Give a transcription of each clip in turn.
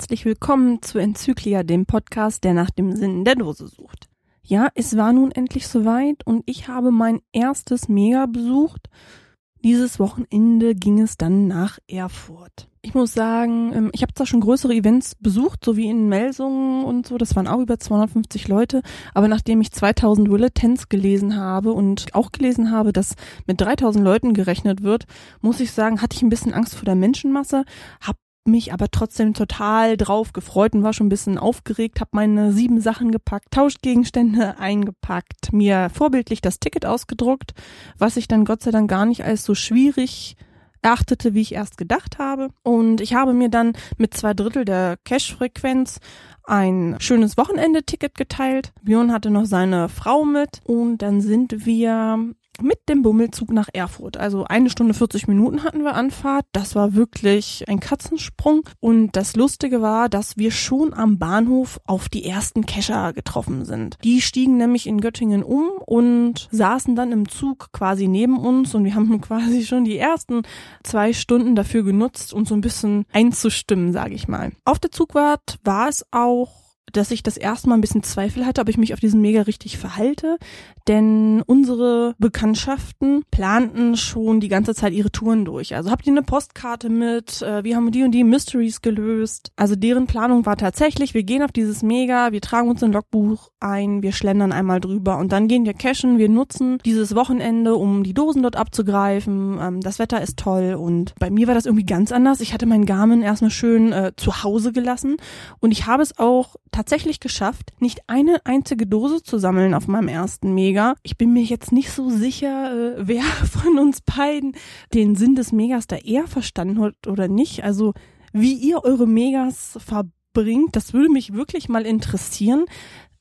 Herzlich willkommen zu Enzyklia, dem Podcast, der nach dem Sinn der Dose sucht. Ja, es war nun endlich soweit und ich habe mein erstes Mega besucht. Dieses Wochenende ging es dann nach Erfurt. Ich muss sagen, ähm, ich habe zwar schon größere Events besucht, so wie in Melsungen und so, das waren auch über 250 Leute, aber nachdem ich 2000 Willetens gelesen habe und auch gelesen habe, dass mit 3000 Leuten gerechnet wird, muss ich sagen, hatte ich ein bisschen Angst vor der Menschenmasse, habe mich aber trotzdem total drauf gefreut und war schon ein bisschen aufgeregt, habe meine sieben Sachen gepackt, Tauschgegenstände eingepackt, mir vorbildlich das Ticket ausgedruckt, was ich dann Gott sei Dank gar nicht als so schwierig erachtete, wie ich erst gedacht habe. Und ich habe mir dann mit zwei Drittel der Cash-Frequenz ein schönes Wochenende-Ticket geteilt. Björn hatte noch seine Frau mit und dann sind wir mit dem Bummelzug nach Erfurt. Also eine Stunde 40 Minuten hatten wir Anfahrt. Das war wirklich ein Katzensprung. Und das Lustige war, dass wir schon am Bahnhof auf die ersten Kescher getroffen sind. Die stiegen nämlich in Göttingen um und saßen dann im Zug quasi neben uns und wir haben quasi schon die ersten zwei Stunden dafür genutzt, uns so ein bisschen einzustimmen, sage ich mal. Auf der Zugfahrt war es auch dass ich das erste Mal ein bisschen Zweifel hatte, ob ich mich auf diesen Mega richtig verhalte. Denn unsere Bekanntschaften planten schon die ganze Zeit ihre Touren durch. Also habt ihr eine Postkarte mit? Äh, wir haben die und die Mysteries gelöst. Also deren Planung war tatsächlich, wir gehen auf dieses Mega, wir tragen uns ein Logbuch ein, wir schlendern einmal drüber und dann gehen wir cashen. Wir nutzen dieses Wochenende, um die Dosen dort abzugreifen. Ähm, das Wetter ist toll und bei mir war das irgendwie ganz anders. Ich hatte meinen Garmin erstmal schön äh, zu Hause gelassen und ich habe es auch tatsächlich geschafft, nicht eine einzige Dose zu sammeln auf meinem ersten Mega. Ich bin mir jetzt nicht so sicher, äh, wer von uns beiden den Sinn des Megas da eher verstanden hat oder nicht. Also wie ihr eure Megas verbringt, das würde mich wirklich mal interessieren.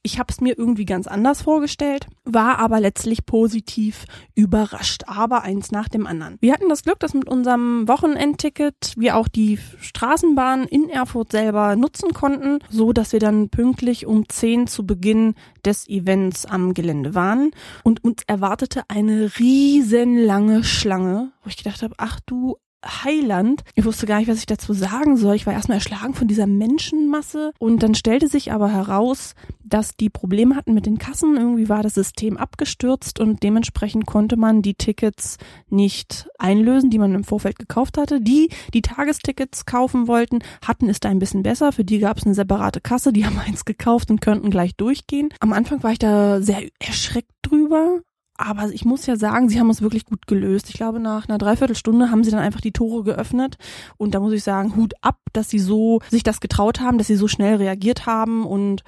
Ich habe es mir irgendwie ganz anders vorgestellt, war aber letztlich positiv überrascht, aber eins nach dem anderen. Wir hatten das Glück, dass mit unserem Wochenendticket wir auch die Straßenbahn in Erfurt selber nutzen konnten, so dass wir dann pünktlich um 10 zu Beginn des Events am Gelände waren und uns erwartete eine riesenlange Schlange, wo ich gedacht habe, ach du Heiland. Ich wusste gar nicht, was ich dazu sagen soll. Ich war erstmal erschlagen von dieser Menschenmasse und dann stellte sich aber heraus, dass die Probleme hatten mit den Kassen. Irgendwie war das System abgestürzt und dementsprechend konnte man die Tickets nicht einlösen, die man im Vorfeld gekauft hatte. Die, die Tagestickets kaufen wollten, hatten es da ein bisschen besser. Für die gab es eine separate Kasse. Die haben eins gekauft und könnten gleich durchgehen. Am Anfang war ich da sehr erschreckt drüber, aber ich muss ja sagen, sie haben es wirklich gut gelöst. Ich glaube, nach einer Dreiviertelstunde haben sie dann einfach die Tore geöffnet. Und da muss ich sagen, Hut ab, dass sie so sich das getraut haben, dass sie so schnell reagiert haben. Und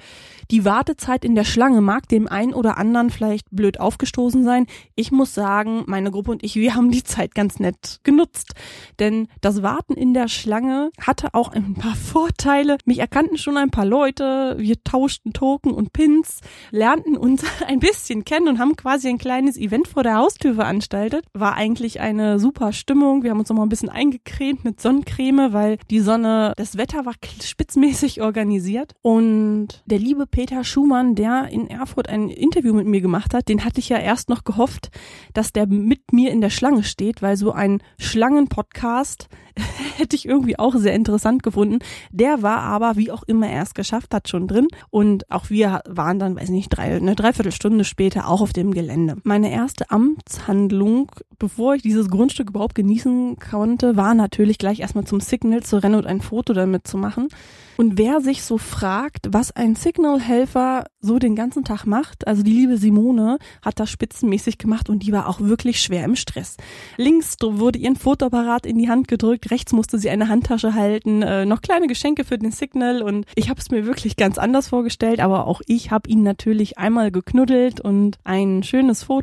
die Wartezeit in der Schlange mag dem einen oder anderen vielleicht blöd aufgestoßen sein. Ich muss sagen, meine Gruppe und ich, wir haben die Zeit ganz nett genutzt. Denn das Warten in der Schlange hatte auch ein paar Vorteile. Mich erkannten schon ein paar Leute. Wir tauschten Token und Pins, lernten uns ein bisschen kennen und haben quasi ein kleines kleines Event vor der Haustür veranstaltet. War eigentlich eine super Stimmung. Wir haben uns noch mal ein bisschen eingecremt mit Sonnencreme, weil die Sonne, das Wetter war spitzmäßig organisiert. Und der liebe Peter Schumann, der in Erfurt ein Interview mit mir gemacht hat, den hatte ich ja erst noch gehofft, dass der mit mir in der Schlange steht, weil so ein Schlangenpodcast hätte ich irgendwie auch sehr interessant gefunden. Der war aber, wie auch immer er es geschafft hat, schon drin. Und auch wir waren dann, weiß nicht, drei, eine Dreiviertelstunde später auch auf dem Gelände. Meine erste Amtshandlung, bevor ich dieses Grundstück überhaupt genießen konnte, war natürlich gleich erstmal zum Signal zu rennen und ein Foto damit zu machen. Und wer sich so fragt, was ein Signal-Helfer so den ganzen Tag macht, also die liebe Simone hat das spitzenmäßig gemacht und die war auch wirklich schwer im Stress. Links wurde ihr ein Fotoapparat in die Hand gedrückt, rechts musste sie eine Handtasche halten, äh, noch kleine Geschenke für den Signal und ich habe es mir wirklich ganz anders vorgestellt, aber auch ich habe ihn natürlich einmal geknuddelt und ein schönes Foto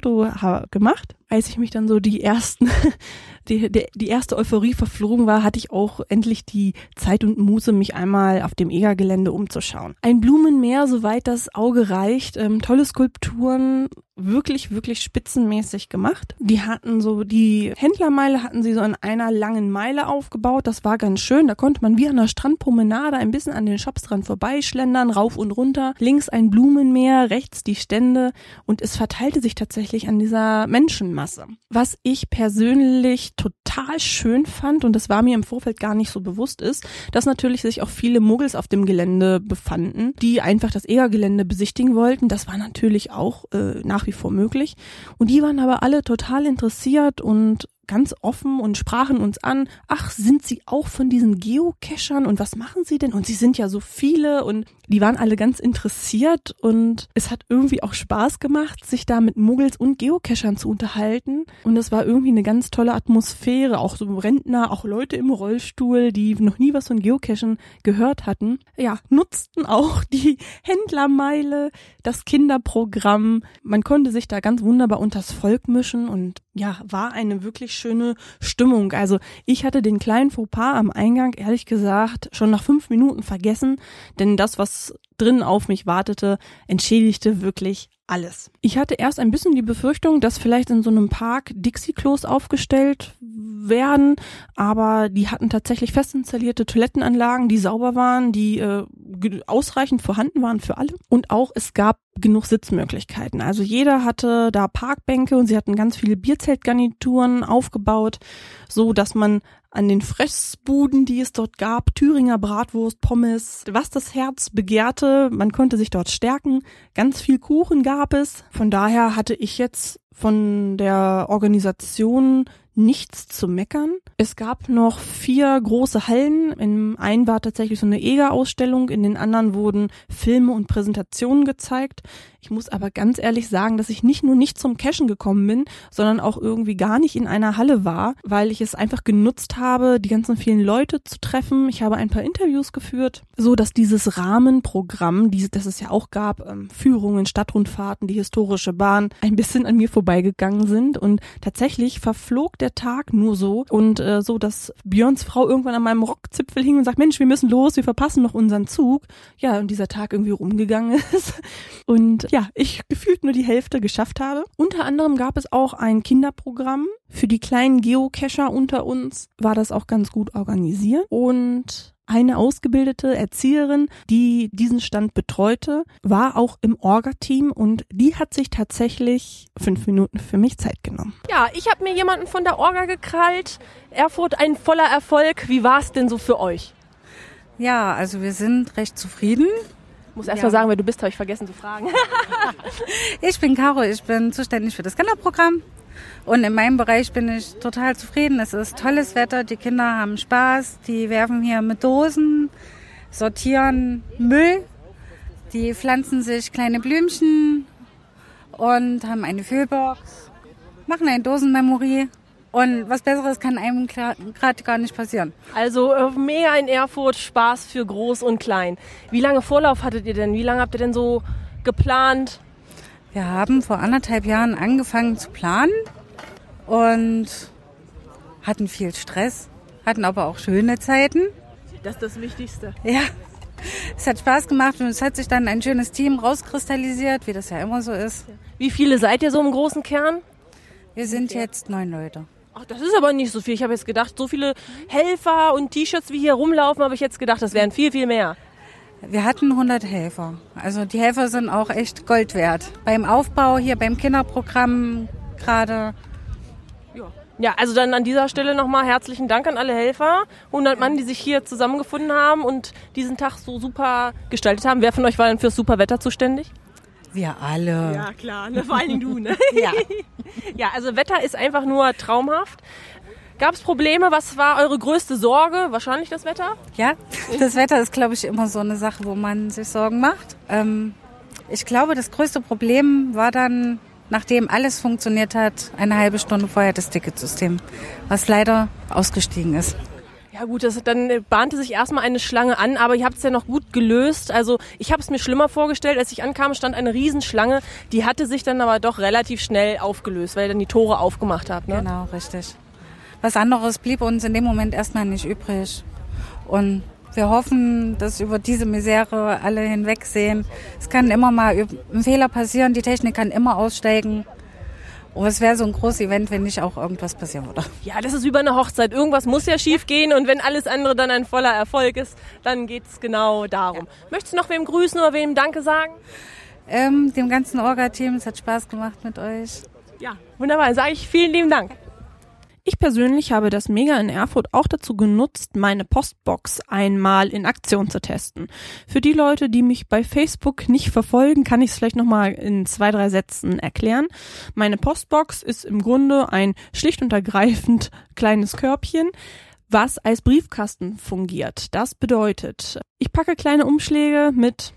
gemacht als ich mich dann so die ersten, die, die, die erste Euphorie verflogen war, hatte ich auch endlich die Zeit und Muße, mich einmal auf dem EGA-Gelände umzuschauen. Ein Blumenmeer, soweit das Auge reicht, ähm, tolle Skulpturen, wirklich, wirklich spitzenmäßig gemacht. Die hatten so, die Händlermeile hatten sie so in einer langen Meile aufgebaut. Das war ganz schön. Da konnte man wie an der Strandpromenade ein bisschen an den Shops dran vorbeischlendern, rauf und runter. Links ein Blumenmeer, rechts die Stände und es verteilte sich tatsächlich an dieser Menschenmasse. Was ich persönlich ich total schön fand und das war mir im Vorfeld gar nicht so bewusst ist, dass natürlich sich auch viele Muggels auf dem Gelände befanden, die einfach das EGA-Gelände besichtigen wollten. Das war natürlich auch äh, nach wie vor möglich. Und die waren aber alle total interessiert und ganz offen und sprachen uns an, ach, sind Sie auch von diesen Geocachern und was machen Sie denn? Und Sie sind ja so viele und die waren alle ganz interessiert und es hat irgendwie auch Spaß gemacht, sich da mit Muggels und Geocachern zu unterhalten. Und es war irgendwie eine ganz tolle Atmosphäre, auch so Rentner, auch Leute im Rollstuhl, die noch nie was von Geocachen gehört hatten. Ja, nutzten auch die Händlermeile, das Kinderprogramm. Man konnte sich da ganz wunderbar unters Volk mischen und ja, war eine wirklich schöne Stimmung. Also ich hatte den kleinen Fauxpas am Eingang ehrlich gesagt schon nach fünf Minuten vergessen, denn das, was drin auf mich wartete, entschädigte wirklich alles. Ich hatte erst ein bisschen die Befürchtung, dass vielleicht in so einem Park Dixie-Klos aufgestellt werden, aber die hatten tatsächlich fest installierte Toilettenanlagen, die sauber waren, die äh, ausreichend vorhanden waren für alle. Und auch es gab genug Sitzmöglichkeiten. Also jeder hatte da Parkbänke und sie hatten ganz viele Bierzeltgarnituren aufgebaut, so dass man an den Fressbuden, die es dort gab, Thüringer Bratwurst, Pommes, was das Herz begehrte. Man konnte sich dort stärken. Ganz viel Kuchen gab es. Von daher hatte ich jetzt von der Organisation nichts zu meckern. Es gab noch vier große Hallen. In einen war tatsächlich so eine EGA-Ausstellung, in den anderen wurden Filme und Präsentationen gezeigt. Ich muss aber ganz ehrlich sagen, dass ich nicht nur nicht zum Cashen gekommen bin, sondern auch irgendwie gar nicht in einer Halle war, weil ich es einfach genutzt habe, die ganzen vielen Leute zu treffen. Ich habe ein paar Interviews geführt, so dass dieses Rahmenprogramm, das es ja auch gab, ähm, Führungen, Stadtrundfahrten, die historische Bahn, ein bisschen an mir vorbeigegangen sind und tatsächlich verflog der Tag nur so und äh, so, dass Björns Frau irgendwann an meinem Rockzipfel hing und sagt, Mensch, wir müssen los, wir verpassen noch unseren Zug. Ja, und dieser Tag irgendwie rumgegangen ist und ja, ich gefühlt nur die Hälfte geschafft habe. Unter anderem gab es auch ein Kinderprogramm für die kleinen Geocacher unter uns, war das auch ganz gut organisiert und eine ausgebildete Erzieherin, die diesen Stand betreute, war auch im Orga-Team und die hat sich tatsächlich fünf Minuten für mich Zeit genommen. Ja, ich habe mir jemanden von der Orga gekrallt. Erfurt ein voller Erfolg. Wie war es denn so für euch? Ja, also wir sind recht zufrieden. Ich muss erst ja. mal sagen, wer du bist, habe ich vergessen zu fragen. ich bin Caro, ich bin zuständig für das Kinderprogramm und in meinem Bereich bin ich total zufrieden. Es ist tolles Wetter, die Kinder haben Spaß, die werfen hier mit Dosen, sortieren Müll, die pflanzen sich kleine Blümchen und haben eine Füllbox, machen eine Dosenmemory. Und was Besseres kann einem gerade gar nicht passieren. Also äh, mega in Erfurt, Spaß für groß und klein. Wie lange Vorlauf hattet ihr denn? Wie lange habt ihr denn so geplant? Wir haben vor anderthalb Jahren angefangen zu planen und hatten viel Stress, hatten aber auch schöne Zeiten. Das ist das Wichtigste. Ja, es hat Spaß gemacht und es hat sich dann ein schönes Team rauskristallisiert, wie das ja immer so ist. Wie viele seid ihr so im großen Kern? Wir sind jetzt neun Leute. Ach, das ist aber nicht so viel. Ich habe jetzt gedacht, so viele Helfer und T-Shirts wie hier rumlaufen, habe ich jetzt gedacht, das wären viel, viel mehr. Wir hatten 100 Helfer. Also die Helfer sind auch echt Gold wert. Beim Aufbau hier beim Kinderprogramm gerade ja, also dann an dieser Stelle nochmal herzlichen Dank an alle Helfer. 100 Mann, die sich hier zusammengefunden haben und diesen Tag so super gestaltet haben. Wer von euch war denn fürs super Wetter zuständig? Wir alle. Ja, klar, ne? vor allem du. Ne? ja. ja, also Wetter ist einfach nur traumhaft. Gab es Probleme? Was war eure größte Sorge? Wahrscheinlich das Wetter? Ja, das Wetter ist, glaube ich, immer so eine Sache, wo man sich Sorgen macht. Ähm, ich glaube, das größte Problem war dann nachdem alles funktioniert hat, eine halbe Stunde vorher das Ticketsystem, was leider ausgestiegen ist. Ja gut, das, dann bahnte sich erstmal eine Schlange an, aber ihr habt es ja noch gut gelöst. Also ich habe es mir schlimmer vorgestellt. Als ich ankam, stand eine Riesenschlange. Die hatte sich dann aber doch relativ schnell aufgelöst, weil ihr dann die Tore aufgemacht habt. Ne? Genau, richtig. Was anderes blieb uns in dem Moment erstmal nicht übrig. Und wir hoffen, dass über diese Misere alle hinwegsehen. Es kann immer mal ein Fehler passieren, die Technik kann immer aussteigen. Und es wäre so ein großes Event, wenn nicht auch irgendwas passieren würde. Ja, das ist wie bei einer Hochzeit. Irgendwas muss ja schief gehen und wenn alles andere dann ein voller Erfolg ist, dann geht es genau darum. Ja. Möchtest du noch wem grüßen oder wem Danke sagen? Ähm, dem ganzen Orga-Team, es hat Spaß gemacht mit euch. Ja, wunderbar. Sage ich vielen lieben Dank. Ich persönlich habe das Mega in Erfurt auch dazu genutzt, meine Postbox einmal in Aktion zu testen. Für die Leute, die mich bei Facebook nicht verfolgen, kann ich es vielleicht nochmal in zwei, drei Sätzen erklären. Meine Postbox ist im Grunde ein schlicht und ergreifend kleines Körbchen, was als Briefkasten fungiert. Das bedeutet, ich packe kleine Umschläge mit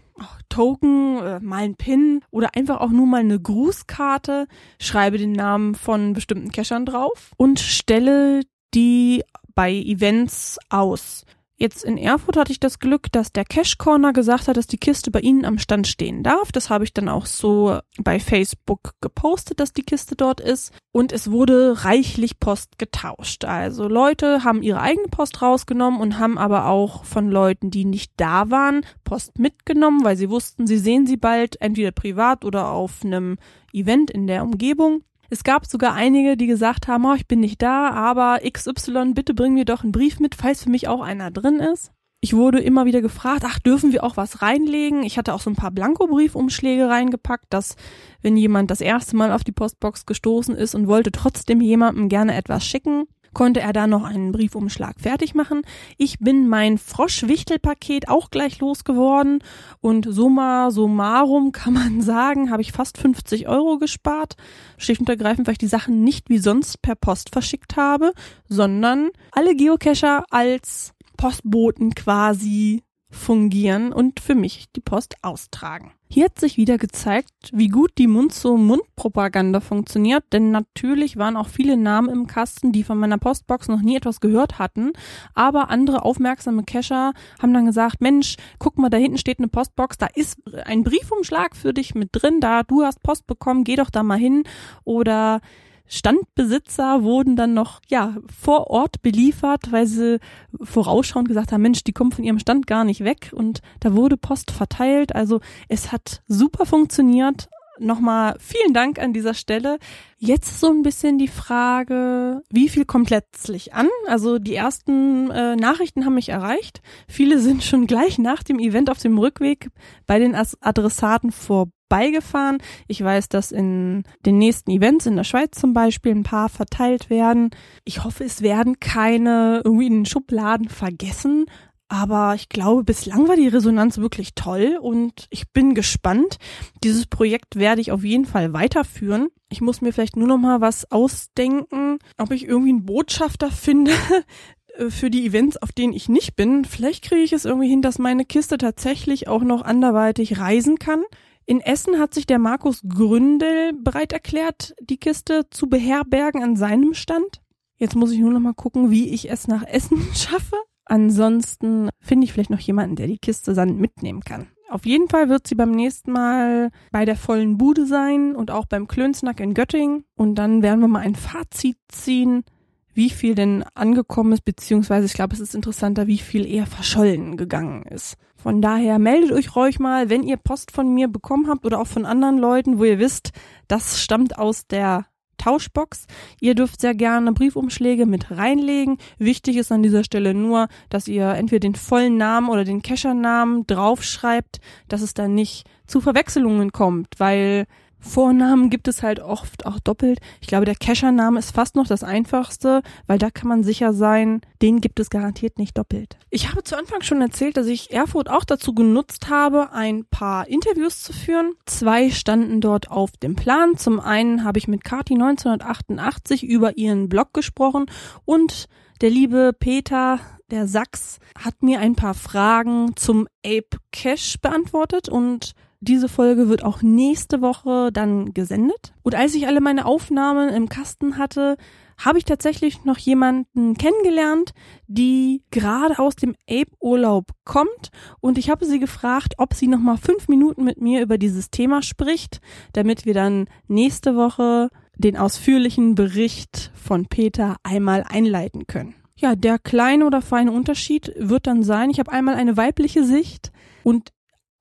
Token, äh, mal ein Pin oder einfach auch nur mal eine Grußkarte, schreibe den Namen von bestimmten Cachern drauf und stelle die bei Events aus. Jetzt in Erfurt hatte ich das Glück, dass der Cash Corner gesagt hat, dass die Kiste bei Ihnen am Stand stehen darf. Das habe ich dann auch so bei Facebook gepostet, dass die Kiste dort ist. Und es wurde reichlich Post getauscht. Also Leute haben ihre eigene Post rausgenommen und haben aber auch von Leuten, die nicht da waren, Post mitgenommen, weil sie wussten, sie sehen sie bald entweder privat oder auf einem Event in der Umgebung. Es gab sogar einige, die gesagt haben, oh, ich bin nicht da, aber XY, bitte bring mir doch einen Brief mit, falls für mich auch einer drin ist. Ich wurde immer wieder gefragt, ach, dürfen wir auch was reinlegen? Ich hatte auch so ein paar Blankobriefumschläge reingepackt, dass wenn jemand das erste Mal auf die Postbox gestoßen ist und wollte trotzdem jemandem gerne etwas schicken, konnte er da noch einen Briefumschlag fertig machen. Ich bin mein Froschwichtelpaket auch gleich losgeworden und summa summarum kann man sagen, habe ich fast 50 Euro gespart. Schlicht und ergreifend, weil ich die Sachen nicht wie sonst per Post verschickt habe, sondern alle Geocacher als Postboten quasi fungieren und für mich die Post austragen. Hier hat sich wieder gezeigt, wie gut die Mund-zu-Mund-Propaganda funktioniert, denn natürlich waren auch viele Namen im Kasten, die von meiner Postbox noch nie etwas gehört hatten, aber andere aufmerksame Cacher haben dann gesagt, Mensch, guck mal, da hinten steht eine Postbox, da ist ein Briefumschlag für dich mit drin, da du hast Post bekommen, geh doch da mal hin oder Standbesitzer wurden dann noch ja vor Ort beliefert, weil sie vorausschauend gesagt haben, Mensch, die kommen von ihrem Stand gar nicht weg und da wurde Post verteilt. Also es hat super funktioniert. Nochmal vielen Dank an dieser Stelle. Jetzt so ein bisschen die Frage, wie viel kommt letztlich an? Also die ersten äh, Nachrichten haben mich erreicht. Viele sind schon gleich nach dem Event auf dem Rückweg bei den Adressaten vorbei beigefahren. Ich weiß, dass in den nächsten Events in der Schweiz zum Beispiel ein paar verteilt werden. Ich hoffe, es werden keine irgendwie in den Schubladen vergessen. Aber ich glaube, bislang war die Resonanz wirklich toll und ich bin gespannt. Dieses Projekt werde ich auf jeden Fall weiterführen. Ich muss mir vielleicht nur noch mal was ausdenken, ob ich irgendwie einen Botschafter finde, für die Events, auf denen ich nicht bin. Vielleicht kriege ich es irgendwie hin, dass meine Kiste tatsächlich auch noch anderweitig reisen kann. In Essen hat sich der Markus Gründel bereit erklärt, die Kiste zu beherbergen an seinem Stand. Jetzt muss ich nur noch mal gucken, wie ich es nach Essen schaffe. Ansonsten finde ich vielleicht noch jemanden, der die Kiste dann mitnehmen kann. Auf jeden Fall wird sie beim nächsten Mal bei der vollen Bude sein und auch beim Klönsnack in Göttingen. Und dann werden wir mal ein Fazit ziehen, wie viel denn angekommen ist, beziehungsweise ich glaube, es ist interessanter, wie viel eher verschollen gegangen ist. Von daher meldet euch ruhig mal, wenn ihr Post von mir bekommen habt oder auch von anderen Leuten, wo ihr wisst, das stammt aus der Tauschbox. Ihr dürft sehr gerne Briefumschläge mit reinlegen. Wichtig ist an dieser Stelle nur, dass ihr entweder den vollen Namen oder den Keschernamen draufschreibt, dass es dann nicht zu Verwechslungen kommt, weil Vornamen gibt es halt oft auch doppelt. Ich glaube, der Cacher-Name ist fast noch das einfachste, weil da kann man sicher sein, den gibt es garantiert nicht doppelt. Ich habe zu Anfang schon erzählt, dass ich Erfurt auch dazu genutzt habe, ein paar Interviews zu führen. Zwei standen dort auf dem Plan. Zum einen habe ich mit Kati 1988 über ihren Blog gesprochen und der liebe Peter der Sachs hat mir ein paar Fragen zum Ape Cache beantwortet und diese Folge wird auch nächste Woche dann gesendet. Und als ich alle meine Aufnahmen im Kasten hatte, habe ich tatsächlich noch jemanden kennengelernt, die gerade aus dem Ape-Urlaub kommt. Und ich habe sie gefragt, ob sie noch mal fünf Minuten mit mir über dieses Thema spricht, damit wir dann nächste Woche den ausführlichen Bericht von Peter einmal einleiten können. Ja, der kleine oder feine Unterschied wird dann sein, ich habe einmal eine weibliche Sicht und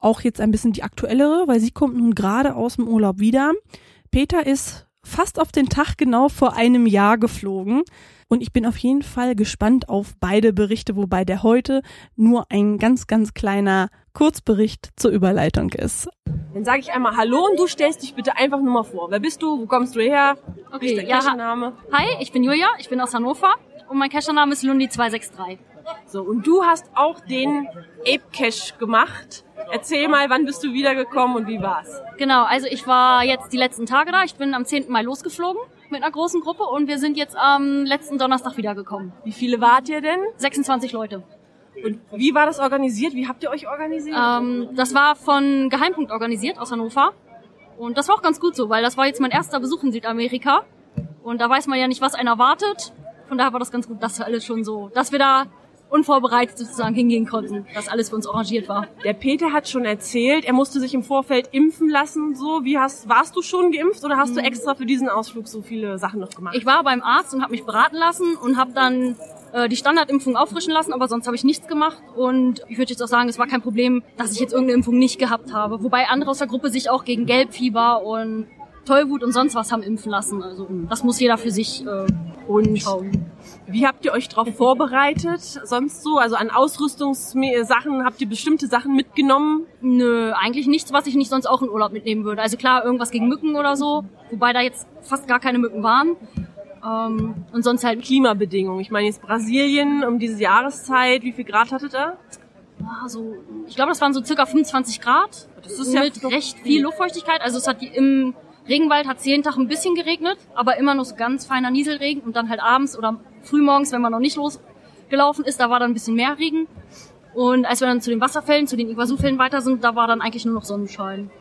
auch jetzt ein bisschen die aktuellere, weil sie kommt nun gerade aus dem Urlaub wieder. Peter ist fast auf den Tag genau vor einem Jahr geflogen. Und ich bin auf jeden Fall gespannt auf beide Berichte, wobei der heute nur ein ganz, ganz kleiner Kurzbericht zur Überleitung ist. Dann sage ich einmal Hallo und du stellst dich bitte einfach nur mal vor. Wer bist du? Wo kommst du her? Wie ist Okay, der ja, Cache-Name? hi, ich bin Julia, ich bin aus Hannover und mein Cacher-Name ist Lundi263. So, und du hast auch den Ape Cache gemacht. Erzähl mal, wann bist du wiedergekommen und wie war's? Genau, also ich war jetzt die letzten Tage da. Ich bin am 10. Mai losgeflogen mit einer großen Gruppe und wir sind jetzt am letzten Donnerstag wiedergekommen. Wie viele wart ihr denn? 26 Leute. Und wie war das organisiert? Wie habt ihr euch organisiert? Ähm, das war von Geheimpunkt organisiert aus Hannover. Und das war auch ganz gut so, weil das war jetzt mein erster Besuch in Südamerika. Und da weiß man ja nicht, was einen erwartet. Von daher war das ganz gut, dass alles schon so, dass wir da unvorbereitet sozusagen hingehen konnten, dass alles für uns arrangiert war. Der Peter hat schon erzählt, er musste sich im Vorfeld impfen lassen und so. Wie hast, warst du schon geimpft oder hast du extra für diesen Ausflug so viele Sachen noch gemacht? Ich war beim Arzt und habe mich beraten lassen und habe dann äh, die Standardimpfung auffrischen lassen, aber sonst habe ich nichts gemacht. Und ich würde jetzt auch sagen, es war kein Problem, dass ich jetzt irgendeine Impfung nicht gehabt habe. Wobei andere aus der Gruppe sich auch gegen Gelbfieber und Tollwut und sonst was haben impfen lassen. Also das muss jeder für sich äh, und wie habt ihr euch darauf vorbereitet? Sonst so, also an Ausrüstungssachen habt ihr bestimmte Sachen mitgenommen? Nö, eigentlich nichts, was ich nicht sonst auch in Urlaub mitnehmen würde. Also klar, irgendwas gegen Mücken oder so, wobei da jetzt fast gar keine Mücken waren. Ähm, und sonst halt Klimabedingungen. Ich meine jetzt Brasilien um diese Jahreszeit. Wie viel Grad hattet ihr? Ah, so, ich glaube, das waren so circa 25 Grad. Das ist ja mit noch recht viel Luftfeuchtigkeit. Also es hat die, im Regenwald hat es jeden Tag ein bisschen geregnet, aber immer nur so ganz feiner Nieselregen und dann halt abends oder frühmorgens, wenn man noch nicht losgelaufen ist, da war dann ein bisschen mehr Regen. Und als wir dann zu den Wasserfällen, zu den Iguazu-Fällen weiter sind, da war dann eigentlich nur noch Sonnenschein.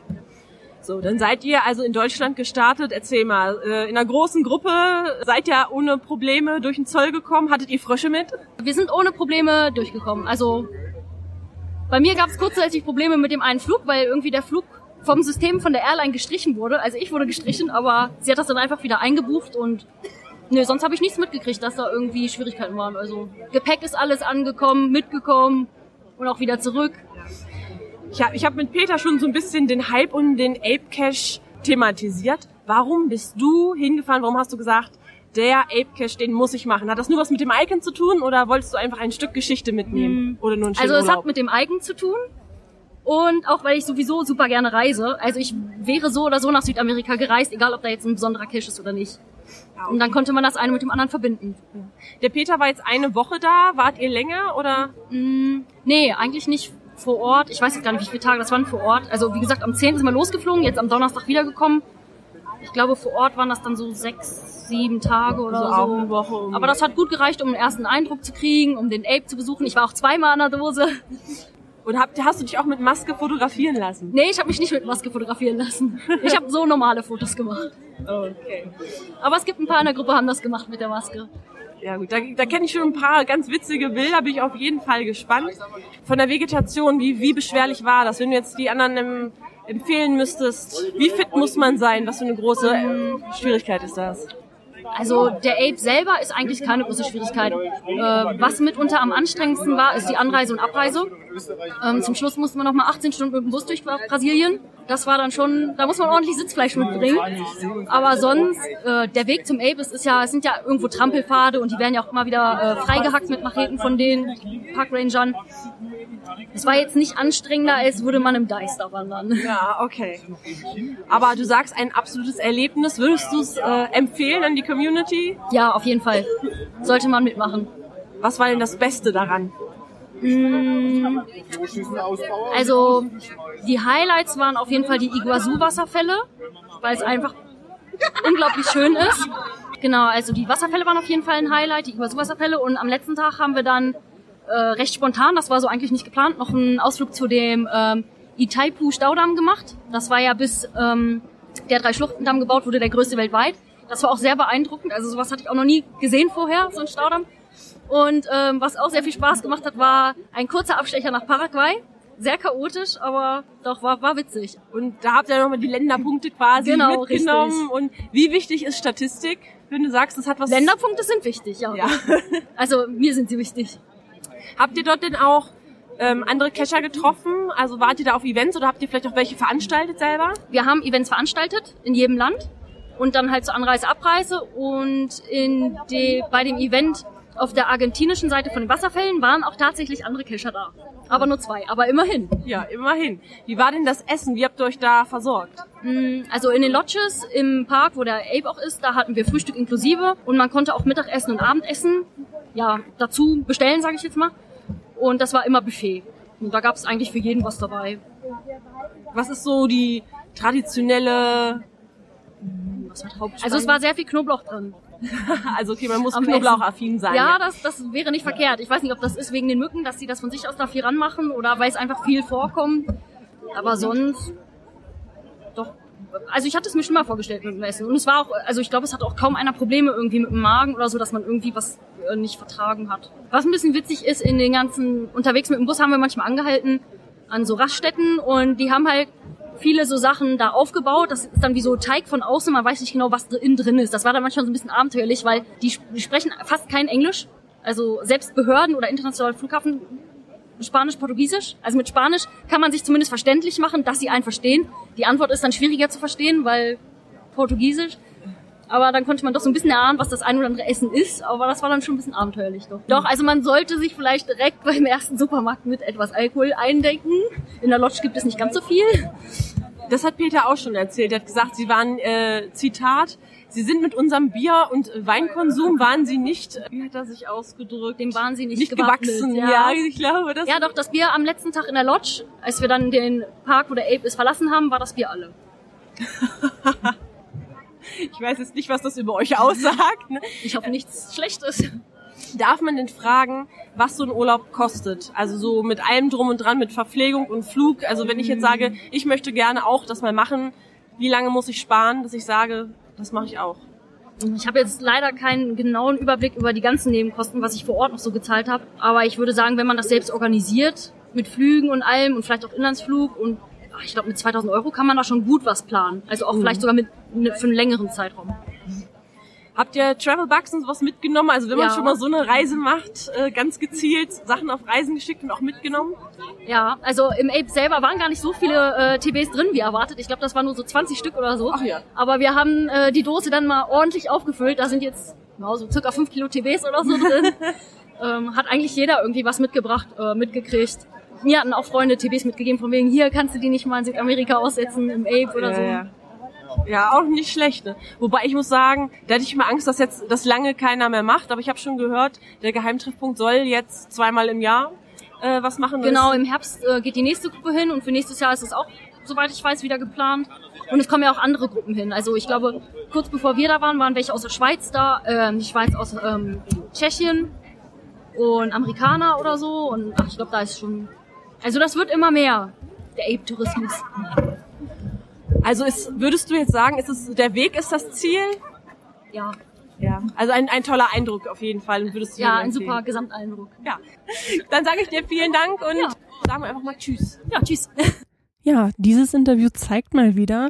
So, dann seid ihr also in Deutschland gestartet. Erzähl mal, äh, in einer großen Gruppe seid ihr ohne Probleme durch den Zoll gekommen. Hattet ihr Frösche mit? Wir sind ohne Probleme durchgekommen. Also bei mir gab es kurzzeitig Probleme mit dem einen Flug, weil irgendwie der Flug vom System von der Airline gestrichen wurde. Also ich wurde gestrichen, aber sie hat das dann einfach wieder eingebucht und nö, sonst habe ich nichts mitgekriegt, dass da irgendwie Schwierigkeiten waren. Also Gepäck ist alles angekommen, mitgekommen und auch wieder zurück. Ich habe ich hab mit Peter schon so ein bisschen den Hype und den Ape Cache thematisiert. Warum bist du hingefahren? Warum hast du gesagt, der Ape Cache, den muss ich machen? Hat das nur was mit dem Icon zu tun oder wolltest du einfach ein Stück Geschichte mitnehmen? Oder nur ein Also es Urlaub? hat mit dem Eigen zu tun und auch weil ich sowieso super gerne reise. Also ich wäre so oder so nach Südamerika gereist, egal ob da jetzt ein besonderer Cache ist oder nicht. Und dann konnte man das eine mit dem anderen verbinden. Der Peter war jetzt eine Woche da. Wart ihr länger oder? Mm, nee, eigentlich nicht vor Ort. Ich weiß jetzt gar nicht, wie viele Tage das waren vor Ort. Also wie gesagt, am 10. sind wir losgeflogen, jetzt am Donnerstag wiedergekommen. Ich glaube, vor Ort waren das dann so sechs, sieben Tage oder Also so. auch eine Woche, um- Aber das hat gut gereicht, um einen ersten Eindruck zu kriegen, um den Ape zu besuchen. Ich war auch zweimal an der Dose. Und habt, hast du dich auch mit Maske fotografieren lassen? Nee, ich habe mich nicht mit Maske fotografieren lassen. Ich habe so normale Fotos gemacht. Okay. Aber es gibt ein paar in der Gruppe, haben das gemacht mit der Maske. Ja gut, da, da kenne ich schon ein paar ganz witzige Bilder, bin ich auf jeden Fall gespannt. Von der Vegetation, wie, wie beschwerlich war das? Wenn du jetzt die anderen ähm, empfehlen müsstest, wie fit muss man sein? Was für eine große ähm, Schwierigkeit ist das? Also der Ape selber ist eigentlich keine große Schwierigkeit. Äh, was mitunter am anstrengendsten war, ist die Anreise und Abreise. Ähm, zum Schluss mussten wir noch mal 18 Stunden mit dem Bus durch Brasilien. Das war dann schon, da muss man ordentlich Sitzfleisch mitbringen. Aber sonst, äh, der Weg zum Ape, es ist ja, es sind ja irgendwo Trampelpfade und die werden ja auch immer wieder äh, freigehackt mit Macheten von den Parkrangern. Es war jetzt nicht anstrengender, als würde man im Deister wandern. Ja, okay. Aber du sagst ein absolutes Erlebnis. Würdest du es äh, empfehlen an die Community? Ja, auf jeden Fall. Sollte man mitmachen. Was war denn das Beste daran? Also die Highlights waren auf jeden Fall die Iguazu-Wasserfälle, weil es einfach unglaublich schön ist. Genau, also die Wasserfälle waren auf jeden Fall ein Highlight, die Iguazu-Wasserfälle. Und am letzten Tag haben wir dann äh, recht spontan, das war so eigentlich nicht geplant, noch einen Ausflug zu dem ähm, Itaipu-Staudamm gemacht. Das war ja bis ähm, der Drei-Schluchtendamm gebaut wurde, der größte weltweit. Das war auch sehr beeindruckend, also sowas hatte ich auch noch nie gesehen vorher, so ein Staudamm. Und ähm, was auch sehr viel Spaß gemacht hat, war ein kurzer Abstecher nach Paraguay. Sehr chaotisch, aber doch war, war witzig. Und da habt ihr nochmal die Länderpunkte quasi Genau, mitgenommen. richtig. Und wie wichtig ist Statistik, wenn du sagst, das hat was... Länderpunkte sind wichtig, ja. Ja. Also mir sind sie wichtig. Habt ihr dort denn auch ähm, andere Cacher getroffen? Also wart ihr da auf Events oder habt ihr vielleicht auch welche veranstaltet selber? Wir haben Events veranstaltet in jedem Land und dann halt zur Anreise, Abreise und in de, bei dem Event auf der argentinischen Seite von den Wasserfällen waren auch tatsächlich andere Kescher da. Aber nur zwei, aber immerhin. Ja, immerhin. Wie war denn das Essen? Wie habt ihr euch da versorgt? Mm, Also in den Lodges im Park, wo der Ape auch ist, da hatten wir Frühstück inklusive und man konnte auch Mittagessen und Abendessen ja dazu bestellen, sage ich jetzt mal. Und das war immer Buffet. Und da gab es eigentlich für jeden was dabei. Was ist so die traditionelle, Was war Also es war sehr viel Knoblauch drin. also okay, man muss Am knoblauchaffin sein. Ja, das, das wäre nicht verkehrt. Ich weiß nicht, ob das ist wegen den Mücken, dass sie das von sich aus da viel ranmachen oder weil es einfach viel vorkommt. Aber sonst, doch. Also ich hatte es mir schon mal vorgestellt mit dem Essen. Und es war auch, also ich glaube, es hat auch kaum einer Probleme irgendwie mit dem Magen oder so, dass man irgendwie was äh, nicht vertragen hat. Was ein bisschen witzig ist, in den ganzen, unterwegs mit dem Bus haben wir manchmal angehalten an so Raststätten und die haben halt viele so Sachen da aufgebaut. Das ist dann wie so Teig von außen, man weiß nicht genau, was innen drin ist. Das war dann manchmal so ein bisschen abenteuerlich, weil die, die sprechen fast kein Englisch. Also selbst Behörden oder internationale Flughafen Spanisch, Portugiesisch. Also mit Spanisch kann man sich zumindest verständlich machen, dass sie einen verstehen. Die Antwort ist dann schwieriger zu verstehen, weil Portugiesisch. Aber dann konnte man doch so ein bisschen erahnen, was das ein oder andere Essen ist. Aber das war dann schon ein bisschen abenteuerlich doch. Doch, also man sollte sich vielleicht direkt beim ersten Supermarkt mit etwas Alkohol eindenken. In der Lodge gibt es nicht ganz so viel. Das hat Peter auch schon erzählt. Er hat gesagt, sie waren, äh, Zitat, sie sind mit unserem Bier- und Weinkonsum waren sie nicht, wie hat er sich ausgedrückt? Dem waren sie nicht, nicht gewachsen. ja. Ja. ich glaube, das Ja, doch, das Bier am letzten Tag in der Lodge, als wir dann den Park, wo der Ape ist, verlassen haben, war das Bier alle. ich weiß jetzt nicht, was das über euch aussagt. Ne? Ich hoffe, nichts Schlechtes. Darf man denn fragen, was so ein Urlaub kostet? Also so mit allem drum und dran, mit Verpflegung und Flug. Also wenn ich jetzt sage, ich möchte gerne auch das mal machen, wie lange muss ich sparen, dass ich sage, das mache ich auch? Ich habe jetzt leider keinen genauen Überblick über die ganzen Nebenkosten, was ich vor Ort noch so gezahlt habe. Aber ich würde sagen, wenn man das selbst organisiert, mit Flügen und allem und vielleicht auch Inlandsflug und ach, ich glaube mit 2000 Euro kann man da schon gut was planen. Also auch vielleicht sogar mit ne, für einen längeren Zeitraum. Habt ihr Travel Bugs und sowas mitgenommen? Also wenn man Ja. schon mal so eine Reise macht, äh, ganz gezielt Sachen auf Reisen geschickt und auch mitgenommen? Ja, also im Ape selber waren gar nicht so viele äh, TBs drin, wie erwartet. Ich glaube, das waren nur so 20 Stück oder so. Ach ja. Aber wir haben äh, die Dose dann mal ordentlich aufgefüllt. Da sind jetzt ja, so circa 5 Kilo TBs oder so drin. ähm, hat eigentlich jeder irgendwie was mitgebracht, äh, mitgekriegt. Mir hatten auch Freunde TBs mitgegeben, von wegen, hier kannst du die nicht mal in Südamerika aussetzen, im Ape oder so. Ja, ja, auch nicht schlecht. Ne? Wobei ich muss sagen, da hatte ich immer Angst, dass jetzt das lange keiner mehr macht. Aber ich habe schon gehört, der Geheimtreffpunkt soll jetzt zweimal im Jahr äh, was machen. Genau, im Herbst äh, geht die nächste Gruppe hin und für nächstes Jahr ist es auch, soweit ich weiß, wieder geplant. Und es kommen ja auch andere Gruppen hin. Also ich glaube, kurz bevor wir da waren, waren welche aus der Schweiz da, ähm, die Schweiz aus ähm, Tschechien und Amerikaner oder so. Und ach, ich glaube, da ist schon. Also das wird immer mehr, der Ape-Tourismus. Also ist, würdest du jetzt sagen, ist es der Weg ist das Ziel? Ja, Ja. Also ein, ein toller Eindruck auf jeden Fall. Und würdest du ja, ein super Gesamteindruck. Ja. Dann sage ich dir vielen Dank und sagen wir einfach mal Tschüss. Ja, tschüss. Ja, dieses Interview zeigt mal wieder,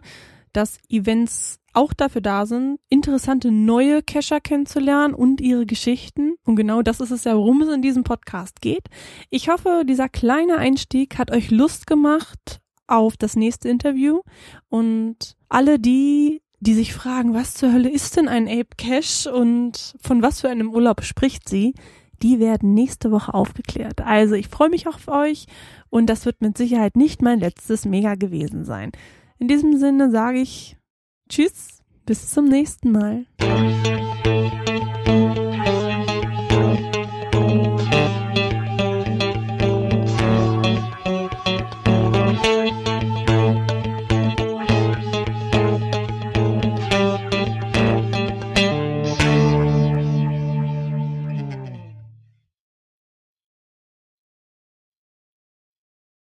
dass Events auch dafür da sind, interessante neue Cacher kennenzulernen und ihre Geschichten. Und genau das ist es ja, worum es in diesem Podcast geht. Ich hoffe, dieser kleine Einstieg hat euch Lust gemacht auf das nächste Interview. Und alle die, die sich fragen, was zur Hölle ist denn ein Ape Cache und von was für einem Urlaub spricht sie, die werden nächste Woche aufgeklärt. Also ich freue mich auf euch und das wird mit Sicherheit nicht mein letztes Mega gewesen sein. In diesem Sinne sage ich Tschüss, bis zum nächsten Mal.